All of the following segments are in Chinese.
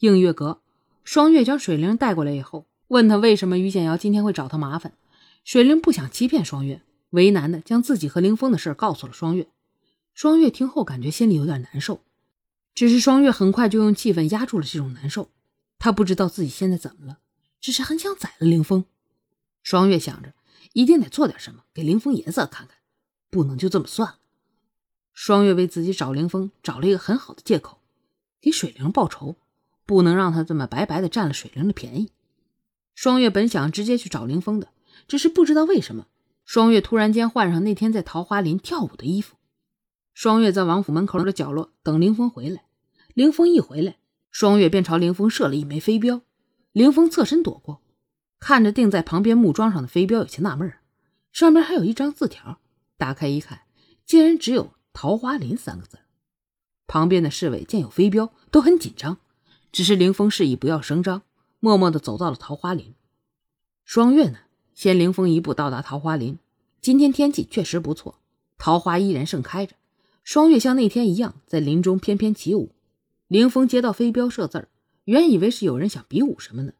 映月阁，双月将水灵带过来以后，问他为什么于简瑶今天会找他麻烦。水灵不想欺骗双月，为难的将自己和凌风的事告诉了双月。双月听后感觉心里有点难受，只是双月很快就用气氛压住了这种难受。他不知道自己现在怎么了，只是很想宰了凌风。双月想着，一定得做点什么给凌风颜色看看，不能就这么算了。双月为自己找凌风找了一个很好的借口，给水灵报仇。不能让他这么白白的占了水灵的便宜。双月本想直接去找凌风的，只是不知道为什么，双月突然间换上那天在桃花林跳舞的衣服。双月在王府门口的角落等凌风回来。凌风一回来，双月便朝凌风射了一枚飞镖。凌风侧身躲过，看着定在旁边木桩上的飞镖，有些纳闷上面还有一张字条。打开一看，竟然只有“桃花林”三个字。旁边的侍卫见有飞镖，都很紧张。只是凌风示意不要声张，默默地走到了桃花林。双月呢，先凌风一步到达桃花林。今天天气确实不错，桃花依然盛开着。双月像那天一样在林中翩翩起舞。凌风接到飞镖射字原以为是有人想比武什么的，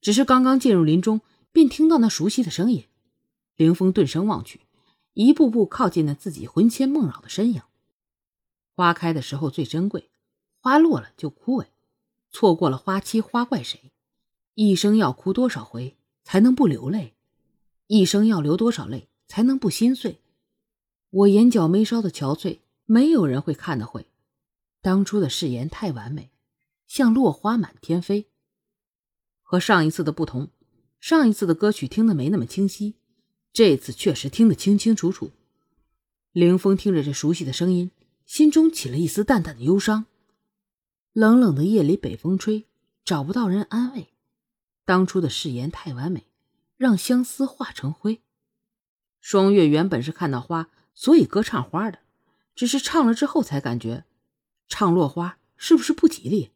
只是刚刚进入林中，便听到那熟悉的声音。凌风顿声望去，一步步靠近了自己魂牵梦绕的身影。花开的时候最珍贵，花落了就枯萎。错过了花期，花怪谁？一生要哭多少回才能不流泪？一生要流多少泪才能不心碎？我眼角眉梢的憔悴，没有人会看得会。当初的誓言太完美，像落花满天飞。和上一次的不同，上一次的歌曲听得没那么清晰，这次确实听得清清楚楚。凌风听着这熟悉的声音，心中起了一丝淡淡的忧伤。冷冷的夜里，北风吹，找不到人安慰。当初的誓言太完美，让相思化成灰。双月原本是看到花，所以歌唱花的，只是唱了之后才感觉，唱落花是不是不吉利？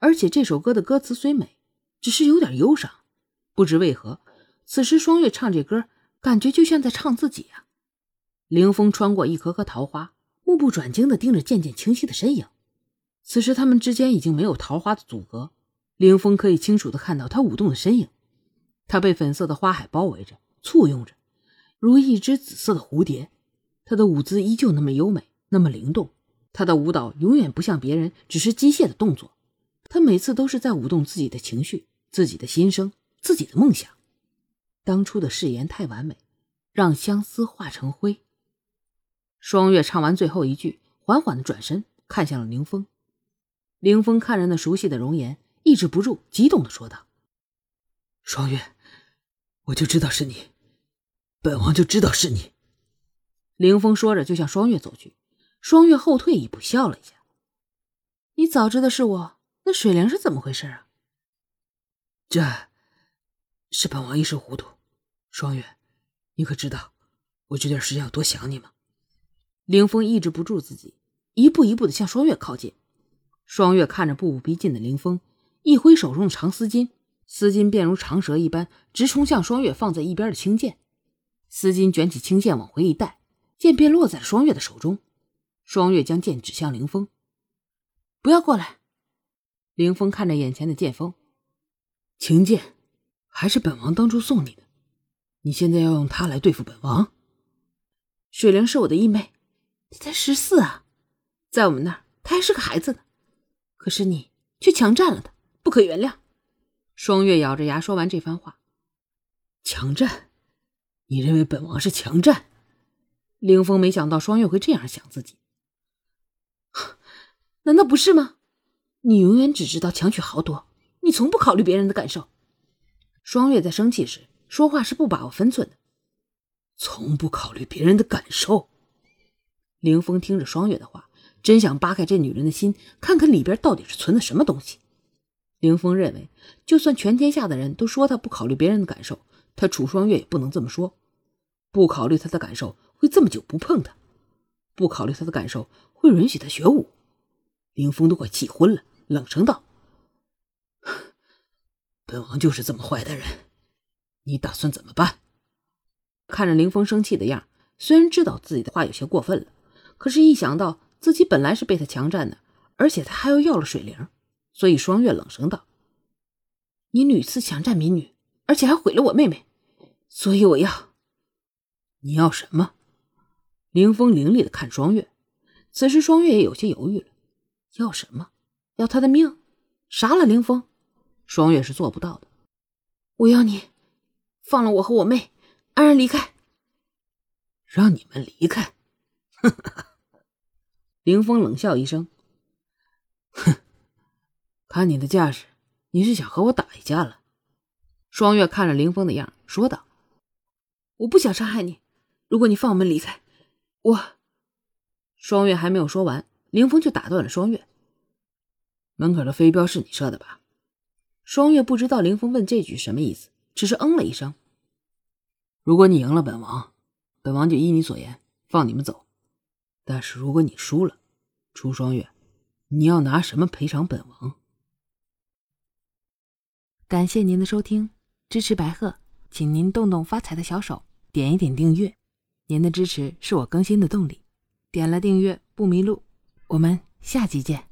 而且这首歌的歌词虽美，只是有点忧伤。不知为何，此时双月唱这歌，感觉就像在唱自己啊。凌风穿过一棵棵桃花，目不转睛地盯着渐渐清晰的身影。此时，他们之间已经没有桃花的阻隔，凌风可以清楚的看到他舞动的身影。他被粉色的花海包围着，簇拥着，如一只紫色的蝴蝶。他的舞姿依旧那么优美，那么灵动。他的舞蹈永远不像别人，只是机械的动作。他每次都是在舞动自己的情绪、自己的心声、自己的梦想。当初的誓言太完美，让相思化成灰。双月唱完最后一句，缓缓的转身看向了凌风。凌风看着那熟悉的容颜，抑制不住激动的说道：“双月，我就知道是你，本王就知道是你。”凌风说着就向双月走去，双月后退一步，笑了一下：“你早知道是我，那水灵是怎么回事啊？”“这，是本王一时糊涂。”双月，你可知道我这段时间有多想你吗？凌风抑制不住自己，一步一步的向双月靠近。双月看着步步逼近的凌风，一挥手中的长丝巾，丝巾便如长蛇一般直冲向双月放在一边的青剑。丝巾卷起青剑往回一带，剑便落在了双月的手中。双月将剑指向凌风：“不要过来！”凌风看着眼前的剑锋，青剑还是本王当初送你的，你现在要用它来对付本王？水灵是我的义妹，她才十四啊，在我们那儿她还是个孩子呢。可是你却强占了他，不可原谅。双月咬着牙说完这番话。强占？你认为本王是强占？凌风没想到双月会这样想自己。难道不是吗？你永远只知道强取豪夺，你从不考虑别人的感受。双月在生气时说话是不把握分寸的。从不考虑别人的感受。凌风听着双月的话。真想扒开这女人的心，看看里边到底是存的什么东西。凌峰认为，就算全天下的人都说他不考虑别人的感受，他楚双月也不能这么说。不考虑他的感受，会这么久不碰他；不考虑他的感受，会允许他学武。凌峰都快气昏了，冷声道：“本王就是这么坏的人，你打算怎么办？”看着凌峰生气的样，虽然知道自己的话有些过分了，可是一想到……自己本来是被他强占的，而且他还要要了水灵，所以双月冷声道：“你屡次强占民女，而且还毁了我妹妹，所以我要……你要什么？”凌风凌厉的看双月，此时双月也有些犹豫了。要什么？要他的命？杀了凌风？双月是做不到的。我要你放了我和我妹，安然离开。让你们离开？凌风冷笑一声：“哼，看你的架势，你是想和我打一架了？”双月看着凌风的样，说道：“我不想伤害你，如果你放我们离开，我……”双月还没有说完，凌风就打断了双月：“门口的飞镖是你射的吧？”双月不知道凌风问这句什么意思，只是嗯了一声：“如果你赢了本王。”本王就依你所言放你们走，但是如果你输了，楚双月，你要拿什么赔偿本王？感谢您的收听，支持白鹤，请您动动发财的小手，点一点订阅，您的支持是我更新的动力。点了订阅不迷路，我们下集见。